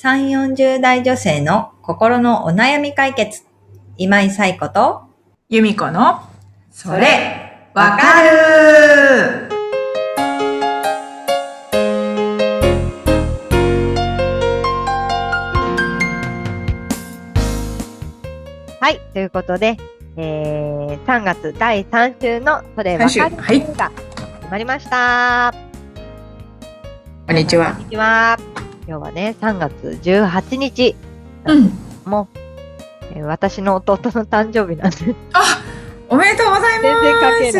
3、40代女性の心のお悩み解決。今井冴子と、由美子の、それ、わかるはい、ということで、えー、3月第3週のそれわかるはいが始まりました。こんにちはこん。にちは。今日はね、3月18日、うん。もう、えー私の弟の誕生日なんで、あ、おめでとうござい全然関係ます。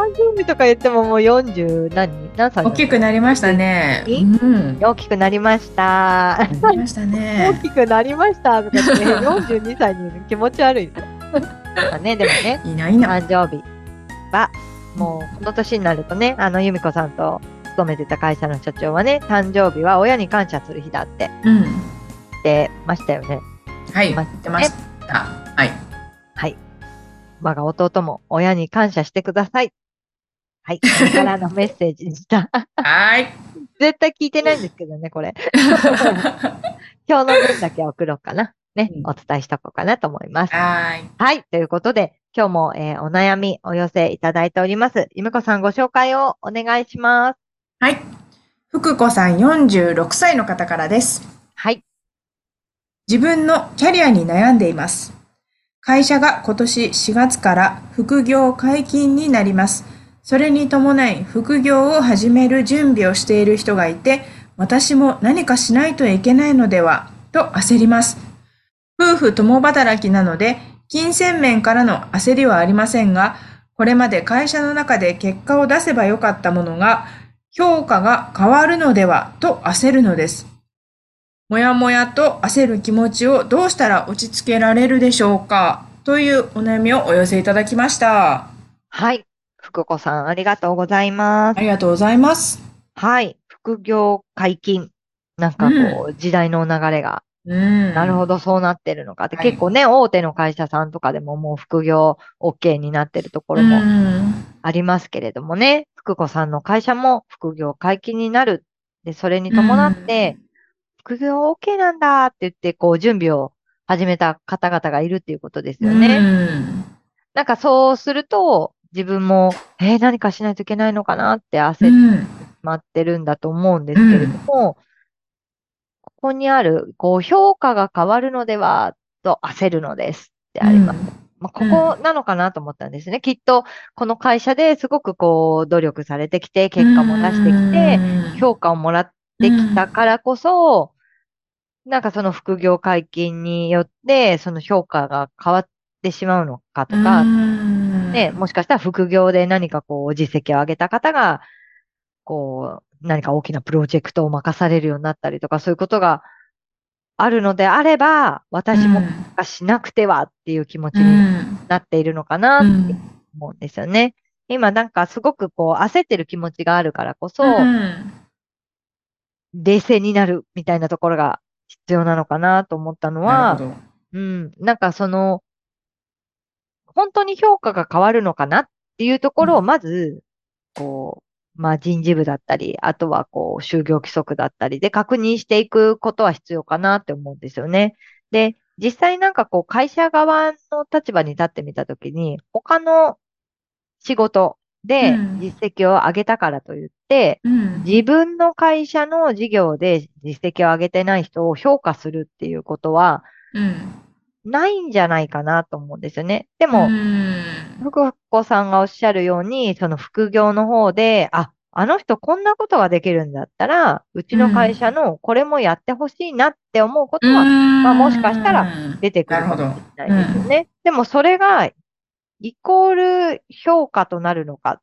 誕生日とか言ってももう40何何歳大きくなりましたね。いうん。大きくなりました。なりました大ね。きくなりましたとか言って、42 歳に気持ち悪いですよ。まあね、でもね、いいな、いいな。誕生日は、もうこの年になるとね、あの、由美子さんと勤めてた会社の社長はね、誕生日は親に感謝する日だってうん。言ってましたよね。はい。ま言ってました。はい。はい。我が弟も親に感謝してください。はい。これからのメッセージでした。はい。絶対聞いてないんですけどね、これ。今日の分だけ送ろうかな。ね、うんお伝えしとこうかなと思います。はい。はい。ということで、今日も、えーお悩みお寄せいただいております。ゆめこさんご紹介をお願いします。はい。福子さん46歳の方からです。はい。自分のキャリアに悩んでいます。会社が今年4月から副業解禁になります。それに伴い副業を始める準備をしている人がいて、私も何かしないといけないのではと焦ります。夫婦共働きなので、金銭面からの焦りはありませんが、これまで会社の中で結果を出せばよかったものが、評価が変わるのではと焦るのです。もやもやと焦る気持ちをどうしたら落ち着けられるでしょうか？というお悩みをお寄せいただきました。はい。福子さん、ありがとうございます。ありがとうございます。はい。副業解禁。なんかこう、時代の流れが、うん。なるほど、そうなってるのかって、はい結構ね、大手の会社さんとかでももう副業 OK になってるところうもん。ありますけれどもね、福子さんの会社も副業解禁になる。で、それに伴って、副業 OK なんだって言って、こう、準備を始めた方々がいるっていうことですよね。うんなんかそうすると、自分も、えー何かしないといけないのかなって焦ってうん。しまってるんだと思うんですけれども、ここにある、こう、評価が変わるのでは、と焦るのですってあります。まあ、ここなのかなと思ったんですね。きっと、この会社ですごくこう、努力されてきて、結果も出してきて、て評価をもらってきたからこそ、なんかその副業解禁によって、その評価が変わってしまうのかとか、ね、もしかしたら副業で何かこう実績を上げた方が、こう、何か大きなプロジェクトを任されるようになったりとか、そういうことがあるのであれば、私もしなくてはっていう気持ちになっているのかなって思うんですよね。今なんかすごくこう焦ってる気持ちがあるからこそ、冷静になるみたいなところが必要なのかなと思ったのは、うん、なんかその、本当に評価が変わるのかなっていうところをまず、こう、まあ人事部だったり、あとはこう、就業規則だったりで確認していくことは必要かなって思うんですよね。で、実際なんかこう、会社側の立場に立ってみたときに、他の仕事でうん。実績を上げたからといって、自分の会社の事業で実績を上げてない人を評価するっていうことはないんじゃないかなと思うんですよね。でも、福子さんがおっしゃるように、その副業の方で、あ、あの人こんなことができるんだったら、うちの会社のこれもやってほしいなって思うことはまあもしかしたら出てくるかもしれないですよね。でもそれがイコール評価となるのかっ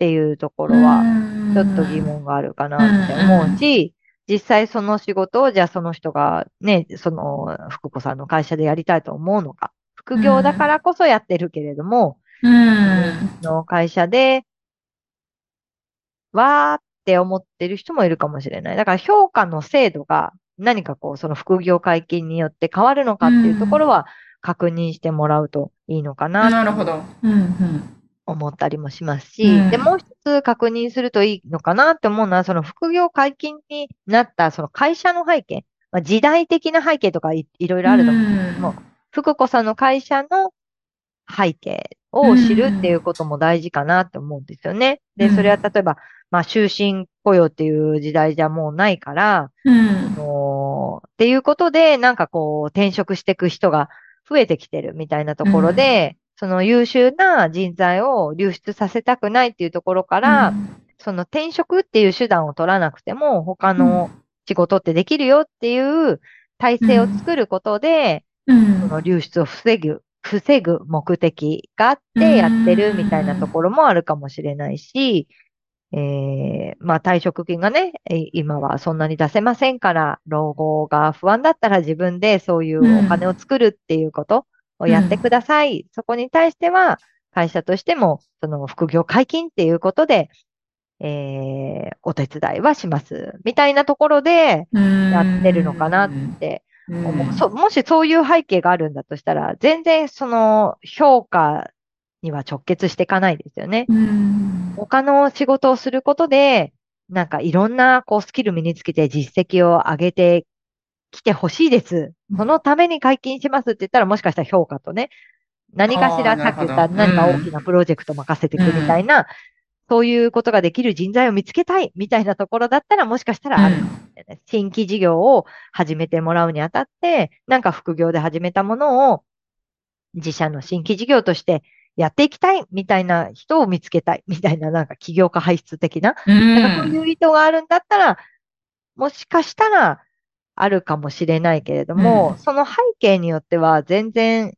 ていうところは、ちょっと疑問があるかなって思うし、実際その仕事をじゃあその人がね、その福子さんの会社でやりたいと思うのか。副業だからこそやってるけれども、の会社で、わーって思ってる人もいるかもしれない。だから評価の制度が何かこう、その副業解禁によって変わるのかっていうところは確認してもらうといいのかななるほど。思ったりもしますし、うん。で、もう一つ確認するといいのかなって思うのは、その副業解禁になったその会社の背景、まあ、時代的な背景とかいろいろあると思うんですけども、福子さんの会社の背景を知るっていうことも大事かなって思うんですよね。で、それは例えば、まあ、終身雇用っていう時代じゃもうないから、うん、もうっていうことで、なんかこう、転職していく人が増えてきてるみたいなところで、うん、その優秀な人材を流出させたくないっていうところから、うん、その転職っていう手段を取らなくても、他の仕事ってできるよっていう体制を作ることで、その流出を防ぐ、防ぐ目的があってやってるみたいなところもあるかもしれないし、えー、まあ退職金がね、今はそんなに出せませんから、老後が不安だったら自分でそういうお金を作るっていうことをやってください。うん、そこに対しては、会社としても、その副業解禁っていうことで、えー、お手伝いはします。みたいなところでやってるのかなって思う。そもしそういう背景があるんだとしたら、全然その評価には直結していかないですよね。他の仕事をすることで、なんかいろんなこうスキル身につけて実績を上げてきてほしいです。そのために解禁しますって言ったらもしかしたら評価とね、何かしらさっき言った何か大きなプロジェクト任せていくみたいな、そういうことができる人材を見つけたいみたいなところだったらもしかしたらあるかもしれない。新規事業を始めてもらうにあたって、なんか副業で始めたものを自社の新規事業としてやっていきたいみたいな人を見つけたいみたいな、なんか起業家排出的な、うん、なんかそういう意図があるんだったら、もしかしたらあるかもしれないけれども、うん、その背景によっては全然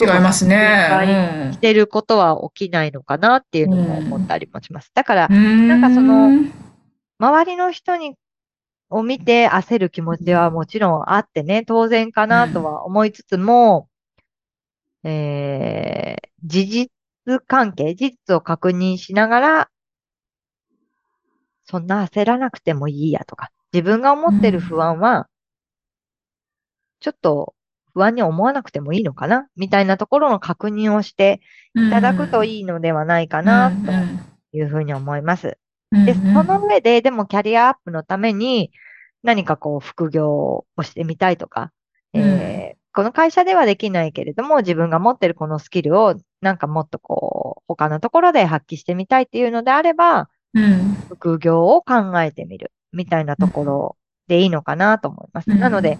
違いますね。してることは起きないのかなっていうのも思ったりもします。だから、なんかその、周りの人に、を見て焦る気持ちはもちろんあってね、当然かなとは思いつつも、えー、事実関係、事実を確認しながら、そんな焦らなくてもいいやとか、自分が思ってる不安は、ちょっと不安に思わなくてもいいのかなみたいなところの確認をしていただくといいのではないかな、というふうに思います。で、その上で、でもキャリアアップのために何かこう副業をしてみたいとか、えー、この会社ではできないけれども、自分が持ってるこのスキルを、なんかもっとこう、他のところで発揮してみたいっていうのであれば、うん、副業を考えてみる、みたいなところでいいのかなと思います。うん、なので、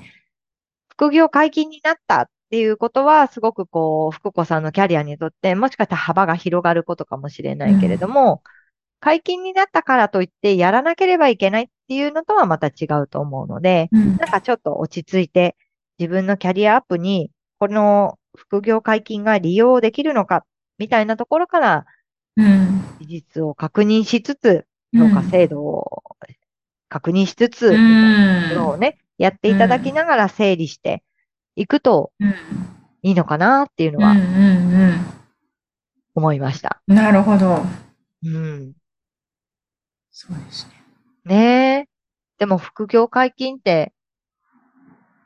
副業解禁になったっていうことは、すごくこう、福子さんのキャリアにとって、もしかしたら幅が広がることかもしれないけれども、うん、解禁になったからといって、やらなければいけないっていうのとはまた違うと思うので、なんかちょっと落ち着いて、自分のキャリアアップに、この副業解禁が利用できるのか、みたいなところから、うん、事実を確認しつつ、評価制度を確認しつつ、みたいなところをね、やっていただきながら整理していくといいのかなっていうのは、思いました。なるほど。うん。そうですね。ねえ。でも副業解禁って、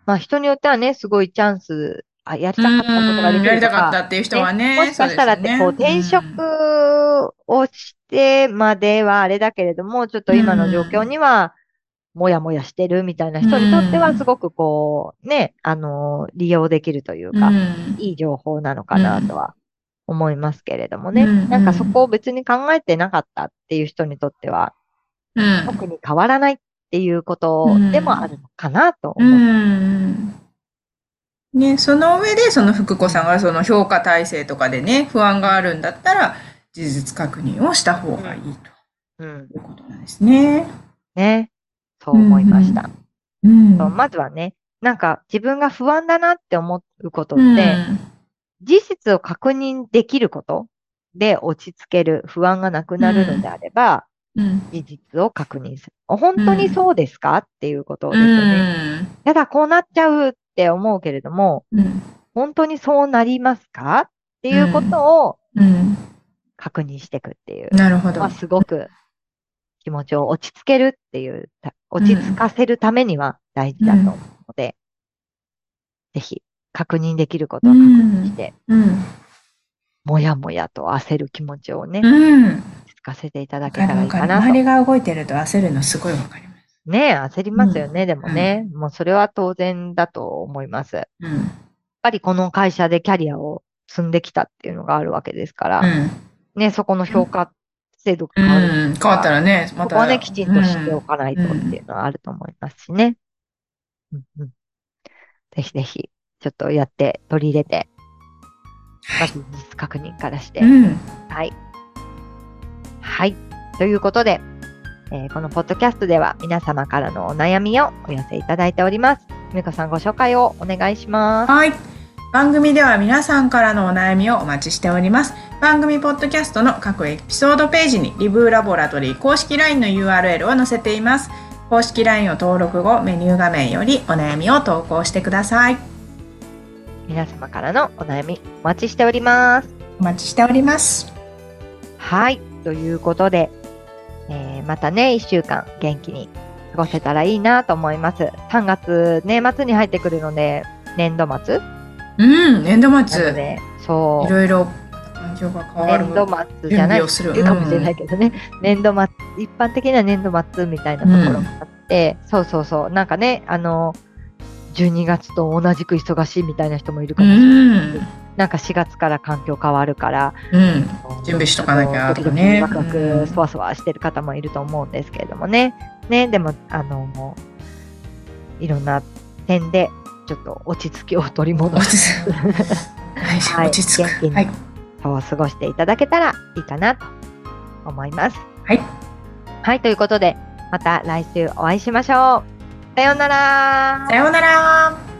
まあ人によってはね、すごいチャンス、あ、やりたかったことができるとか。やりたかったっていう人はね。ねもしかしたらって、こう、転職をしてまではあれだけれども、ちょっと今の状況には、もやもやしてるみたいな人にとっては、すごくこう、ね、あの、利用できるというか、いい情報なのかなとは思いますけれどもね。なんかそこを別に考えてなかったっていう人にとっては、特に変わらないっていうことでもあるのかなと思う。うん。ね、その上で、その福子さんがその評価体制とかでね、不安があるんだったら、事実確認をした方がいいと、いうことなんですね。ね。そう思いました。うん、うん、まずはね、なんか自分が不安だなって思うことって、うん、事実を確認できることで落ち着ける、不安がなくなるのであれば、事実を確認する。本当にそうですか、っていうことですよね。やだ、こうなっちゃうって思うけれども、本当にそうなりますかっていうことを確認していくっていう。なるほど。まあ、すごく気持ちを落ち着けるっていう、落ち着かせるためには大事だと思うので、ぜひ確認できることを確認して、もやもやと焦る気持ちをね、かせていただけたらいいかな周りが動いてると焦るのすごいわかります。ね焦りますよね、うん、でもね、うん、もうそれは当然だと思います。うん、やっぱりこの会社でキャリアを積んできたっていうのがあるわけですから、ね、そこの評価制度が変わる、変わったらね、また。そこはね、きちんと知っておかないとっていうのはあると思いますしね。うんうん、ぜひぜひ、ちょっとやって取り入れて、まず実確認からして。はい。はい。ということで、えー、このポッドキャストでは皆様からのお悩みをお寄せいただいております。みこさんご紹介をお願いします。はい。番組では皆さんからのお悩みをお待ちしております。番組ポッドキャストの各エピソードページにリブーラボラトリー公式 LINE の URL を載せています。公式 LINE を登録後、メニュー画面よりお悩みを投稿してください。皆様からのお悩みお待ちしております。お待ちしております。はい。ということで、えー、またね、1週間元気に過ごせたらいいなと思います。3月、年末に入ってくるので、年度末うん、年度末。で、そう。いろいろ環境が変わる。年度末じゃないかもしれないけどね、うん、年度末、一般的な年度末みたいなところがあって、うん、そうそうそう、なんかね、あの、12月と同じく忙しいみたいな人もいるかもしれない。うんなんか4月から環境変わるから、うん、準備しとかなきゃとかね。ワクワク、そわそわしてる方もいると思うんですけれどもね。ね、でも、あの、いろんな点で、ちょっと落ち着きを取り戻す。はい、落ち着く。はい。そう過ごしていただけたらいいかなと思います。はい。はい、ということで、また来週お会いしましょう。さようなら。さようなら。